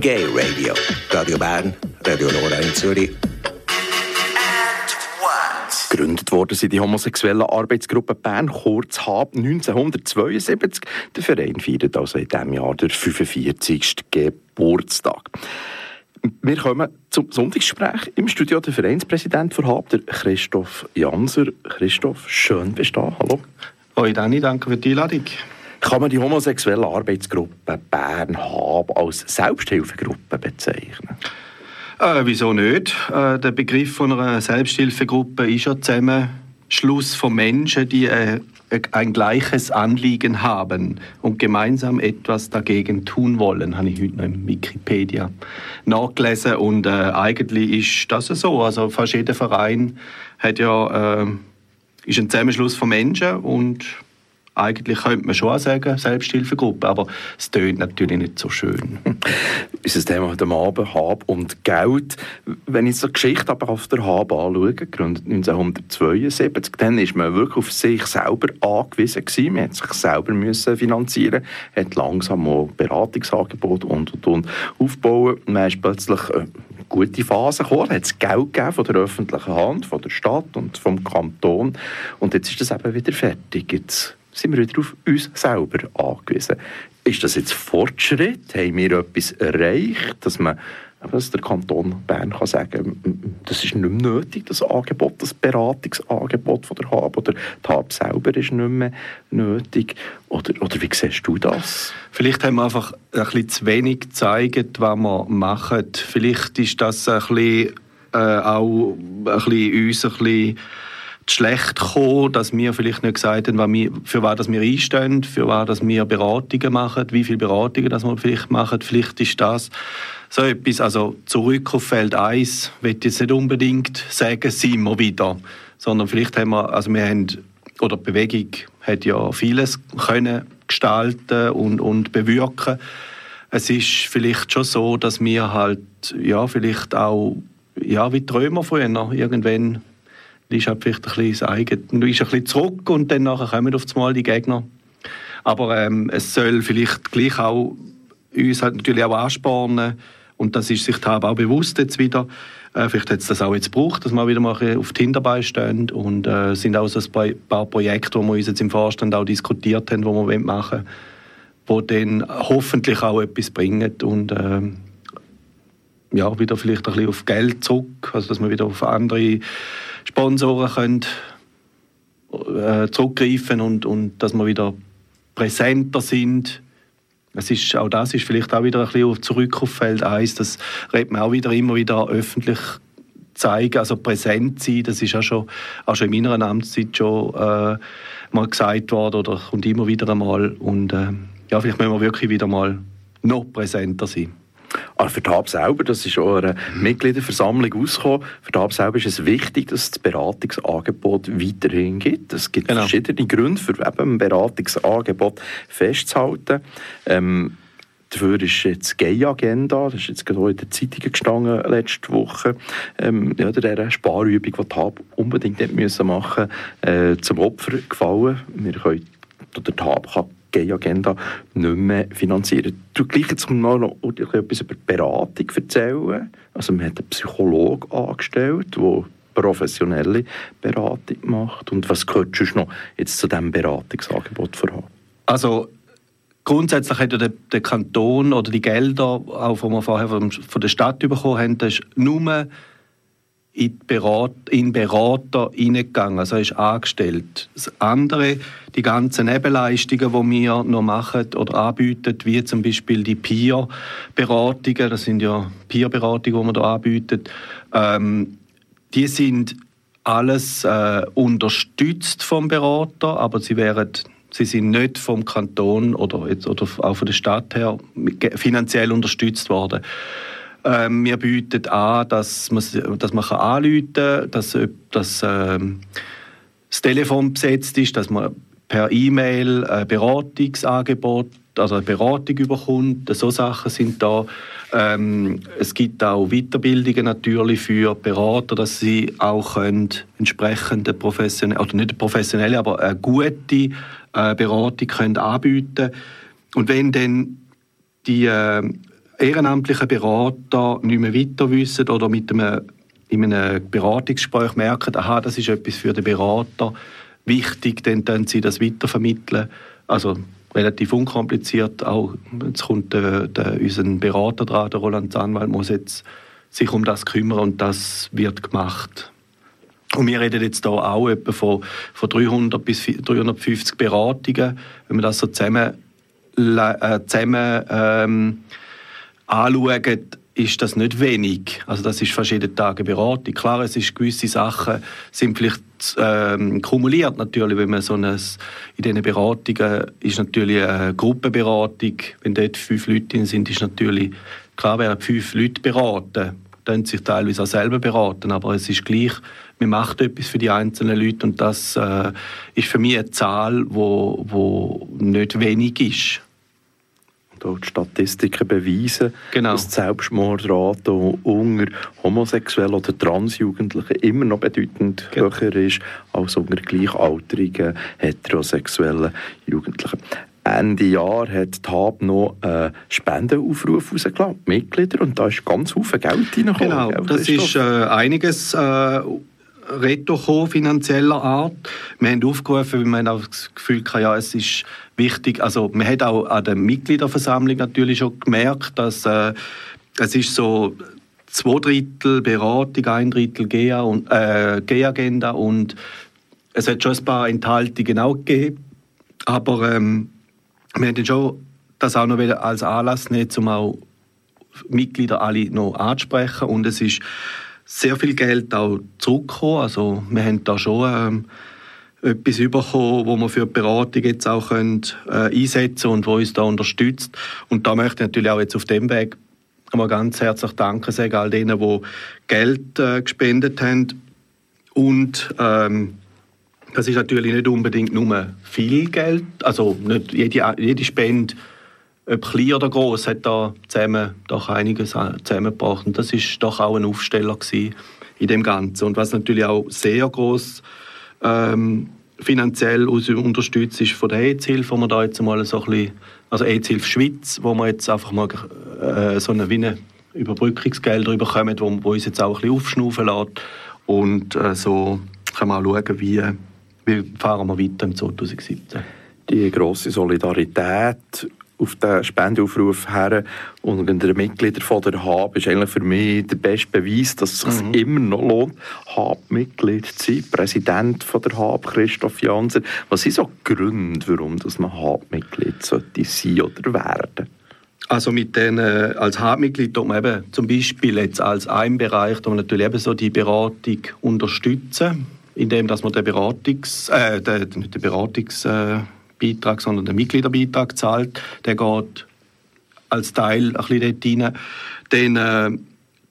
Gay Radio. Radio Bern, Radio Nora in Zürich. Gegründet worden sind die homosexuelle Arbeitsgruppe Bern, kurz HAB 1972. Der Verein feiert also in diesem Jahr den 45. Geburtstag. Wir kommen zum Sonntagsgespräch im Studio. Der Vereinspräsident von HAB, der Christoph Janser. Christoph, schön bist du da. Hallo. Hoi Danny, danke für die Einladung. Kann man die homosexuelle Arbeitsgruppe Bern HAB als Selbsthilfegruppe bezeichnen? Äh, wieso nicht? Äh, der Begriff von einer Selbsthilfegruppe ist ja Zusammenschluss von Menschen, die äh, ein gleiches Anliegen haben und gemeinsam etwas dagegen tun wollen, habe ich heute noch in Wikipedia nachgelesen. Und äh, eigentlich ist das so. Also fast jeder Verein hat ja, äh, ist ein Zusammenschluss von Menschen und eigentlich könnte man schon sagen, Selbsthilfegruppe, aber es tönt natürlich nicht so schön. Unser Thema heute Abend, Hab und Geld. Wenn ich so die Geschichte aber auf der Hab anschaue, gegründet 1972, dann ist man wirklich auf sich selber angewiesen gewesen. Man hat sich selber müssen finanzieren, hat langsam auch Beratungsangebote und, und, und aufbauen. Man ist plötzlich eine gute Phase gekommen, hat es Geld gegeben von der öffentlichen Hand, von der Stadt und vom Kanton und jetzt ist das eben wieder fertig. Jetzt sind wir wieder auf uns selber angewiesen. Ist das jetzt Fortschritt? Haben wir etwas erreicht, dass man dass der Kanton Bern kann sagen das ist nicht mehr nötig, das Angebot, das Beratungsangebot von der HAB oder die HAB selber ist nicht mehr nötig. Oder, oder wie siehst du das? Vielleicht haben wir einfach ein bisschen zu wenig gezeigt, was wir machen. Vielleicht ist das ein bisschen, äh, auch ein bisschen uns ein bisschen schlecht gekommen, dass wir vielleicht nicht gesagt haben, für was wir einstehen, für was wir Beratungen machen, wie viele Beratungen das wir vielleicht machen. Vielleicht ist das so etwas, also zurück auf Feld 1, will jetzt nicht unbedingt sagen, sind wir wieder, sondern vielleicht haben wir, also wir haben, oder die Bewegung hat ja vieles können gestalten und, und bewirken. Es ist vielleicht schon so, dass wir halt, ja, vielleicht auch, ja, wie Träumer früher, irgendwann ist halt vielleicht ein bisschen das eigene. Du bist ein bisschen zurück und dann nachher kommen auf einmal die Gegner. Aber ähm, es soll vielleicht gleich auch uns halt natürlich auch anspornen und das ist sich da auch bewusst jetzt wieder. Äh, vielleicht hat es das auch jetzt gebraucht, dass wir wieder mal auf die Hinterbeine stehen und äh, sind auch so ein paar Projekte, die wir uns jetzt im Vorstand auch diskutiert haben, die wir machen wollen, die dann hoffentlich auch etwas bringen und äh, ja, wieder vielleicht ein bisschen auf Geld zurück, also dass wir wieder auf andere Sponsoren können, äh, zurückgreifen und, und dass wir wieder präsenter sind. Es ist, auch das ist vielleicht auch wieder ein bisschen zurück auf Feld 1. Das redet man auch wieder immer wieder öffentlich zeigen, also präsent sein. Das ist auch schon, auch schon in meiner Amtszeit schon äh, mal gesagt worden oder kommt immer wieder einmal. Und äh, ja, vielleicht müssen wir wirklich wieder mal noch präsenter sein. Aber für die HAB selber, das ist auch eine Mitgliederversammlung ausgekommen, für die HAB selber ist es wichtig, dass es das Beratungsangebot weiterhin gibt. Es gibt genau. verschiedene Gründe, für eben ein Beratungsangebot festzuhalten. Ähm, Dafür ist jetzt die Gay-Agenda, das ist jetzt gerade in den Zeitungen gestanden letzte Woche, ähm, ja, der Sparübung, die die HAB unbedingt nicht müssen machen äh, zum Opfer gefallen. Wir können, oder die HAB kann Gay-Agenda nicht mehr finanzieren. Du gleich jetzt mal noch etwas über die Beratung erzählen. Also man hat einen Psychologen angestellt, der professionelle Beratung macht. Und was gehört du noch jetzt zu diesem Beratungsangebot voran? Also grundsätzlich hat der, der Kanton oder die Gelder, auch die wir vorher von, der Stadt bekommen haben, das ist nur in, Berat, in Berater hineingegangen, also ist angestellt. Das andere, die ganzen Nebenleistungen, die wir noch machen oder anbieten, wie zum Beispiel die Peer-Beratungen, das sind ja Peer-Beratungen, die wir hier anbieten, ähm, die sind alles äh, unterstützt vom Berater, aber sie wären Sie sind nicht vom Kanton oder, jetzt, oder auch von der Stadt her finanziell unterstützt worden. Ähm, wir bieten an, dass man, dass man anrufen kann, dass, dass ähm, das Telefon besetzt ist, dass man per E-Mail ein Beratungsangebot, also eine Beratung überkommt. So Sachen sind da. Ähm, es gibt auch Weiterbildungen natürlich für Berater, dass sie auch können entsprechende professionelle, oder nicht professionelle, aber eine gute äh, Beratung können anbieten Und wenn dann die äh, ehrenamtlichen Berater nicht mehr weiter wissen oder mit einem, in einem Beratungsgespräch merken, aha, das ist etwas für den Berater wichtig, dann können sie das weitervermitteln. Also relativ unkompliziert. Auch jetzt kommt der, der, unser Berater dran, der Roland Zahnwald, muss jetzt sich um das kümmern und das wird gemacht. Und wir reden jetzt hier auch etwa von, von 300 bis 350 Beratungen. Wenn man das so zusammen, äh, zusammen ähm, anschaut, ist das nicht wenig. Also das ist fast jeden Tag eine Beratung. Klar, es ist gewisse Sachen sind vielleicht ähm, kumuliert natürlich, wenn man so ein, in diesen Beratungen ist natürlich eine Gruppenberatung, wenn dort fünf Leute sind, ist natürlich klar, werden fünf Leute beraten, dann sich teilweise auch selber beraten, aber es ist gleich, man macht etwas für die einzelnen Leute. Und das äh, ist für mich eine Zahl, wo, wo nicht wenig ist die Statistiken beweisen, genau. dass die Selbstmordrate unter Homosexuellen oder Transjugendlichen immer noch bedeutend genau. höher ist als unter gleichaltrigen heterosexuellen Jugendlichen. Ende Jahr hat die HAB noch einen Spendenaufruf rausgelassen, Mitglieder, und da ist ganz viel Geld reingekommen. Genau, das ist äh, einiges äh, Retto finanzieller Art. Wir haben aufgerufen, weil auch das Gefühl hatten, ja, es ist wichtig, also man hat auch an der Mitgliederversammlung natürlich schon gemerkt, dass äh, es ist so zwei Drittel Beratung, ein Drittel GEA und, äh, GEA-Agenda und es hat schon ein paar Enthaltungen auch gegeben, aber ähm, wir haben schon das auch noch als Anlass nehmen, um auch Mitglieder alle noch anzusprechen. Und es ist sehr viel Geld auch zurückgekommen. Also wir haben da schon ähm, etwas bekommen, wo wir für die Beratung jetzt auch können, äh, einsetzen und wo uns da unterstützt. Und da möchte ich natürlich auch jetzt auf dem Weg einmal ganz herzlich Danke sagen all denen, die Geld äh, gespendet haben. Und ähm, das ist natürlich nicht unbedingt nur viel Geld, also nicht jede, jede Spende ob klein oder groß, hat da zusammen doch einiges zusammengebracht. Und das ist doch auch ein Aufsteller in dem Ganzen. Und was natürlich auch sehr groß ähm, finanziell unterstützt ist von der wo wir da jetzt mal so ein bisschen, also AIDS-Hilfe Schweiz, wo wir jetzt einfach mal äh, so eine, wie eine Überbrückungsgelder bekommen, wo, wo uns jetzt auch ein bisschen aufschnaufen lässt. Und äh, so können wir auch schauen, wie, wie fahren wir weiter im 2017. Die grosse Solidarität auf den Spendeaufruf her und der Mitglieder von der HAB ist eigentlich für mich der beste Beweis, dass es sich mhm. immer noch lohnt, HAB-Mitglied zu sein. Präsident von der HAB, Christoph Janser. Was sind so Gründe, warum dass man HAB-Mitglied sollte sein oder werden? Also mit den, äh, als HAB-Mitglied tut man eben zum Beispiel jetzt als ein Bereich, wo man natürlich eben so die Beratung unterstützen, indem dass man den Beratungs, äh, den, den Beratungs äh, Beitrag, sondern der Mitgliederbeitrag zahlt. Der geht als Teil ein bisschen dort rein. Dann äh,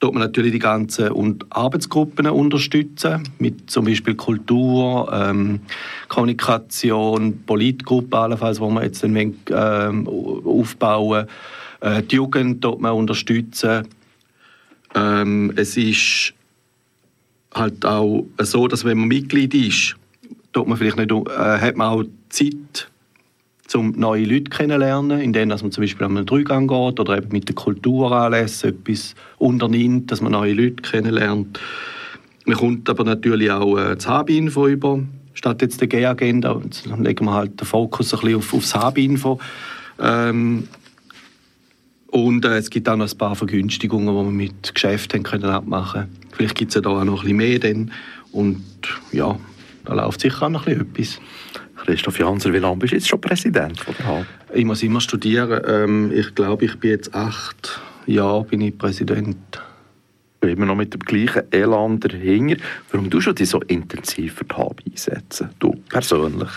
tut man natürlich die ganzen und Arbeitsgruppen unterstützen, mit zum Beispiel Kultur, ähm, Kommunikation, Politgruppen allenfalls, wo man jetzt ein wenig ähm, aufbauen. Äh, die Jugend tut man unterstützen. Ähm, es ist halt auch so, dass wenn man Mitglied ist, tut man vielleicht nicht, äh, hat man auch Zeit um neue Leute kennenzulernen, indem man zum Beispiel an einen Dreigang geht oder eben mit der Kulturanlässe etwas unternimmt, dass man neue Leute kennenlernt. Man kommt aber natürlich auch äh, das Hab-Info über, statt jetzt der G-Agenda. Dann legen wir halt den Fokus ein bisschen auf, aufs Hab-Info. Ähm, und äh, es gibt auch noch ein paar Vergünstigungen, die wir mit Geschäften können abmachen können. Vielleicht gibt es ja da auch noch ein bisschen mehr. Dann. Und ja, da läuft sicher auch noch ein bisschen etwas. Christoph Janser, wie lange bist du jetzt schon Präsident von der HAB? Ich muss immer studieren. Ähm, ich glaube, ich bin jetzt acht Jahre bin ich Präsident. Immer noch mit dem gleichen Elan dahinter. Warum du schon dich so intensiv für die HAB einsetzen? Du persönlich?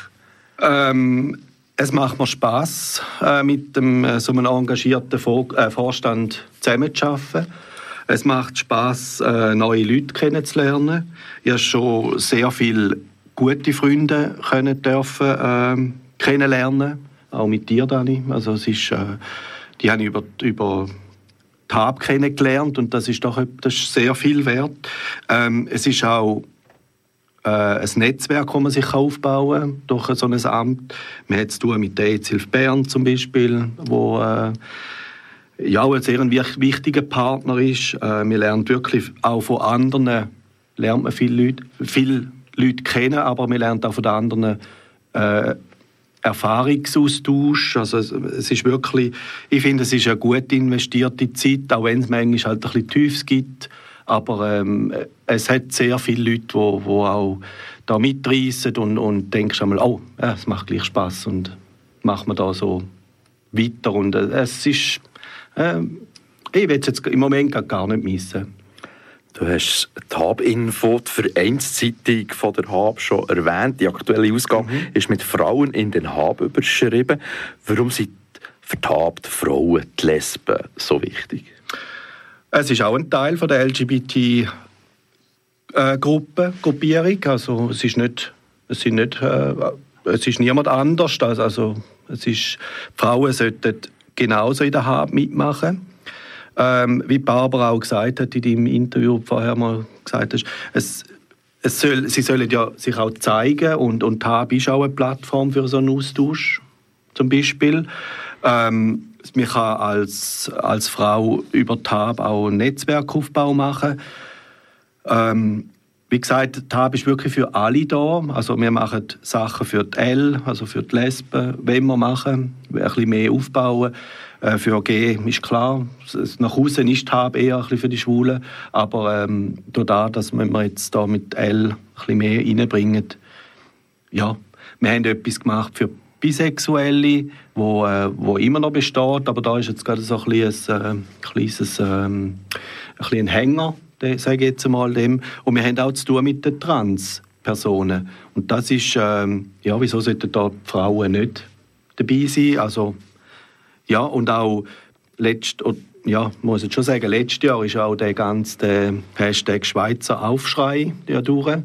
Ähm, es macht mir Spass, äh, mit dem, äh, so einem engagierten äh, Vorstand zusammenzuarbeiten. Es macht Spass, äh, neue Leute kennenzulernen. Ich habe schon sehr viel gute Freunde können dürfen äh, kennenlernen, auch mit dir, Dani. Also es ist, äh, die habe ich über, über Hab kennengelernt und das ist doch das ist sehr viel wert. Ähm, es ist auch äh, ein Netzwerk, das man sich aufbauen kann durch so ein Amt. Man hat zu tun mit der EZ Bern zum Beispiel, wo äh, ja, ein sehr wichtiger Partner ist. Äh, man lernt wirklich auch von anderen, lernt man viele Leute, viele Leute kennen, aber man lernt auch von den anderen äh, Erfahrungsaustausch. Also es, es, ist wirklich, ich finde, es ist eine gut investierte Zeit, auch wenn es manchmal halt ein bisschen Tiefs gibt. Aber ähm, es hat sehr viele Leute, die, die auch da mitreißen und, und denkst einmal, oh, ja, es macht gleich Spaß und macht man da so weiter. Und äh, es ist, äh, ich will es jetzt im Moment gar nicht missen. Du hast die Hab-Info, die Vereinszeitung von der Hab schon erwähnt. Die aktuelle Ausgabe mhm. ist mit Frauen in den Hab überschrieben. Warum sind für die Hab die Frauen, die Lesben, so wichtig? Es ist auch ein Teil von der LGBT äh, Gruppe, Gruppierung. Also es ist nicht, es sind nicht, äh, es ist niemand anders. Also es ist, Frauen sollten genauso in der Hab mitmachen. Ähm, wie Barbara auch gesagt hat in deinem Interview vorher mal gesagt hast, es, es soll, sie sollen ja sich auch zeigen und, und TAB ist auch eine Plattform für so einen Austausch zum Beispiel. Ähm, man kann als, als Frau über TAB auch einen Netzwerkaufbau machen. Ähm, wie gesagt, TAB ist wirklich für alle da. Also wir machen Sachen für die L, also für die Lesben, wenn wir machen, ein bisschen mehr aufbauen. Äh, für G ist klar, nach außen ist TAB eher bisschen für die Schwulen, aber ähm, dadurch, dass wir jetzt da mit L ein bisschen mehr reinbringen, ja, wir haben etwas gemacht für Bisexuelle, wo, äh, wo immer noch besteht, aber da ist jetzt gerade so ein, kleines, äh, kleines ähm, ein, ein Hänger, sage ich jetzt mal dem. Und wir haben auch zu tun mit den Trans-Personen. Und das ist, ähm, ja, wieso sollten da die Frauen nicht dabei sein? Also, ja, und auch letzt, ja, muss ich schon sagen, letztes Jahr ist auch der ganze Hashtag Schweizer Aufschrei ja durch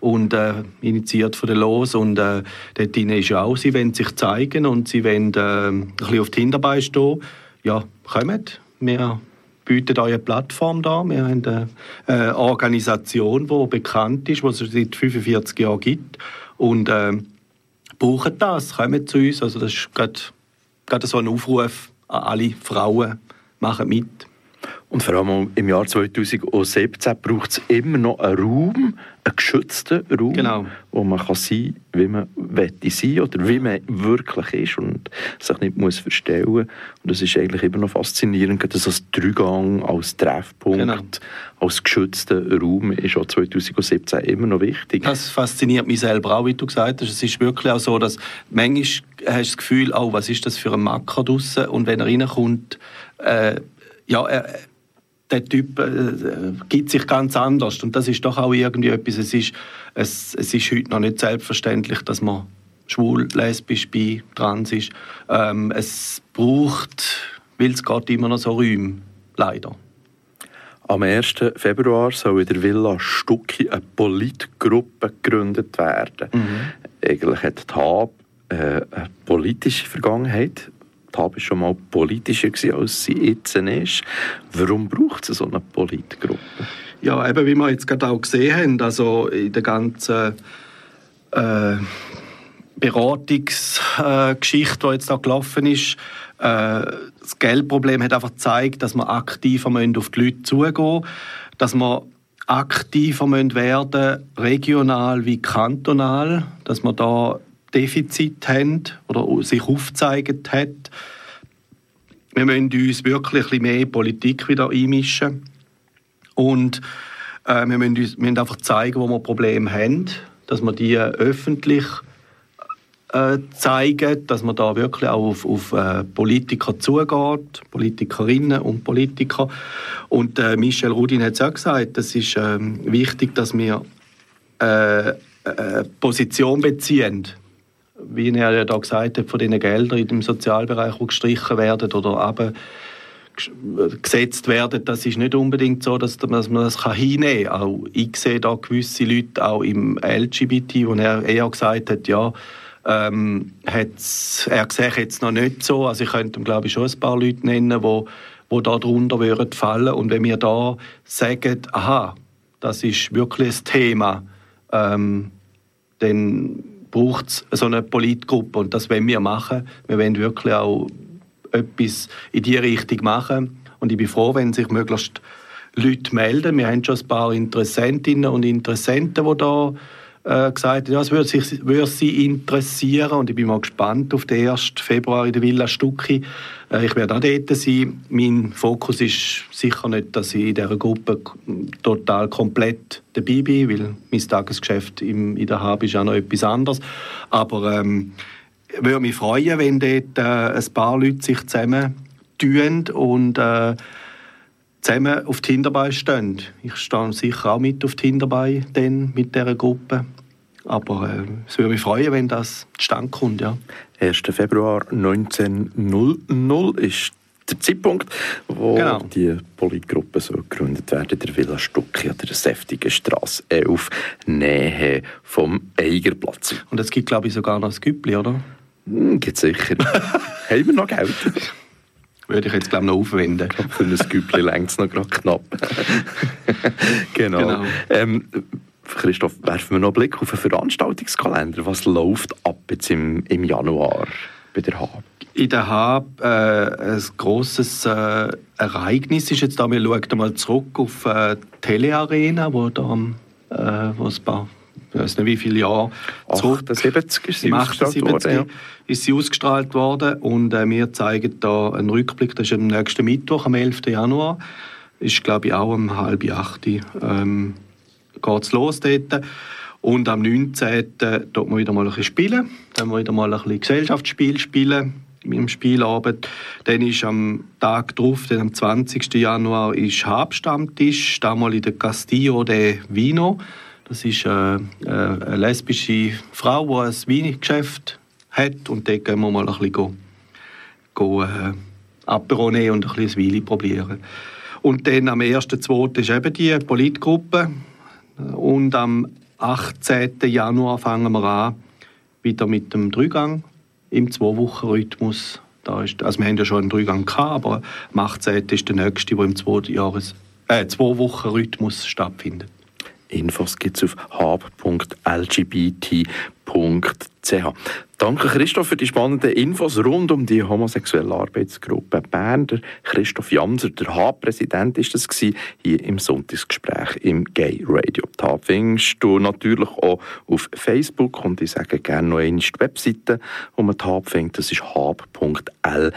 und äh, initiiert von der Los und äh, dort ist auch, sie wollen sich zeigen und sie wollen äh, ein bisschen auf die Hinterbeine stehen. Ja, kommt, wir bieten euch eine Plattform da. Wir haben eine, eine Organisation, die bekannt ist, die es seit 45 Jahren gibt und äh, brauchen das, kommen zu uns. Also das ist gerade, gerade so ein Aufruf an alle Frauen, machen mit. Und vor allem im Jahr 2017 braucht es immer noch einen Raum, einen geschützten Raum, genau. wo man kann sein kann, wie man möchte sein oder wie man wirklich ist und sich nicht muss verstellen muss. Und das ist eigentlich immer noch faszinierend, dass als Dreigang, als Treffpunkt, genau. als geschützter Raum ist auch 2017 immer noch wichtig. Das fasziniert mich selber auch, wie du gesagt hast. Es ist wirklich auch so, dass manchmal hast du das Gefühl, oh, was ist das für ein Macker draussen? Und wenn er reinkommt, äh, ja, er, der Typ äh, gibt sich ganz anders. Und das ist doch auch irgendwie etwas, es ist, es, es ist heute noch nicht selbstverständlich, dass man schwul, lesbisch, bi, trans ist. Ähm, es braucht, weil es gerade immer noch so Räume, leider. Am 1. Februar soll in der Villa Stucki eine Politgruppe gegründet werden. Mhm. Eigentlich hat die HAB äh, eine politische Vergangenheit. Tab schon mal politischer als sie jetzt ist. Warum braucht es so eine Politgruppe? Ja, eben wie wir jetzt gerade auch gesehen haben, also in der ganzen äh, Beratungsgeschichte, die jetzt da gelaufen ist, äh, das Geldproblem hat einfach gezeigt, dass wir aktiver auf die Leute zugehen müssen, dass wir aktiver werden regional wie kantonal, dass wir da Defizit haben oder sich aufgezeigt hat. Wir müssen uns wirklich ein mehr Politik wieder einmischen. Und äh, wir, müssen uns, wir müssen einfach zeigen, wo wir Probleme haben, dass wir die öffentlich äh, zeigen, dass man da wirklich auch auf, auf äh, Politiker zugeht, Politikerinnen und Politiker. Und äh, Michel Rudin hat es auch gesagt, es ist ähm, wichtig, dass wir äh, äh, Position beziehen wie er ja da gesagt hat, von den Geldern in dem Sozialbereich, die gestrichen werden oder aber gesetzt werden, das ist nicht unbedingt so, dass, man das kann hinnehmen kann. Auch ich sehe da gewisse Leute, auch im LGBT, wo er eher gesagt hat, ja, ähm, er sehe jetzt noch nicht so. Also ich könnte ihm, glaube ich, schon ein paar Leute nennen, wo, wo da drunter würden fallen. Und wenn wir da sagen, aha, das ist wirklich ein Thema, ähm, dann braucht es so eine Politgruppe und das wollen wir machen. Wir wollen wirklich auch etwas in diese Richtung machen. Und ich bin froh, wenn sich möglichst Leute melden. Wir haben schon ein paar Interessentinnen und Interessenten, die da äh, gesagt ja, es würde, sich, würde sie interessieren und ich bin mal gespannt auf den 1. Februar in der Villa Stucki. Äh, ich werde auch dort sein. Mein Fokus ist sicher nicht, dass ich in dieser Gruppe total komplett dabei bin, weil mein Tagesgeschäft im, in der Hab ist auch noch etwas anderes. Aber ähm, ich würde mich freuen, wenn dort äh, ein paar Leute sich zusammen tun und äh, zusammen auf die Hinterbeine stehen. Ich stehe sicher auch mit auf die Hinterbeine mit dieser Gruppe. Aber äh, es würde mich freuen, wenn das zustande kommt. Ja. 1. Februar 1900 ist der Zeitpunkt, wo genau. die Politgruppe so gegründet werden, der Villa Stucki an der Säftigen Straße 11, Nähe vom Eigerplatz. Und es gibt, glaube ich, sogar noch ein Güppli, oder? Hm, gibt sicher. Haben wir noch Geld? Würde ich jetzt, glaube noch aufwenden. Für ein Güppli längt es noch gerade knapp. genau. genau. Ähm, Christoph, werfen wir noch einen Blick auf den Veranstaltungskalender. Was läuft ab jetzt im, im Januar bei der HAB? In der HAB äh, ein grosses äh, Ereignis ist jetzt da, wir schauen mal zurück auf äh, die Telearena, wo da äh, wo ein paar ich weiß nicht wie viele Jahre zurück. 78 ist sie ausgestrahlt worden. Ja. Ist sie ausgestrahlt worden und äh, wir zeigen da einen Rückblick, das ist am nächsten Mittwoch, am 11. Januar. Ist glaube ich auch um halb acht. Ähm, geht es los dort. Und am 19. dort wir wieder mal ein bisschen spielen. Dann wir wieder mal ein bisschen Gesellschaftsspiel spielen im Spielabend. Dann ist am Tag darauf, am 20. Januar, ist Habstammtisch, damals in der Castillo de Vino. Das ist äh, äh, eine lesbische Frau, die ein Weingeschäft hat und dort gehen wir mal ein bisschen go, go, äh, Apero und ein bisschen Wein probieren. Und dann am 1.2. ist eben die Politgruppe, und am 18. Januar fangen wir an, wieder mit dem Dreigang im Zwei-Wochen-Rhythmus. Also wir haben ja schon einen Dreigang aber am 18. ist der nächste, der im Zwei-Wochen-Rhythmus stattfindet. Infos gibt es auf hab.lgbt.ch. Danke Christoph für die spannenden Infos rund um die homosexuelle Arbeitsgruppe Bern. Christoph Jamser, der Hab-Präsident, ist das hier im Sonntagsgespräch im Gay Radio. Die findest du natürlich auch auf Facebook und ich sage gerne noch die Webseite, wo man die Hab findet. Das ist hab.lgbt.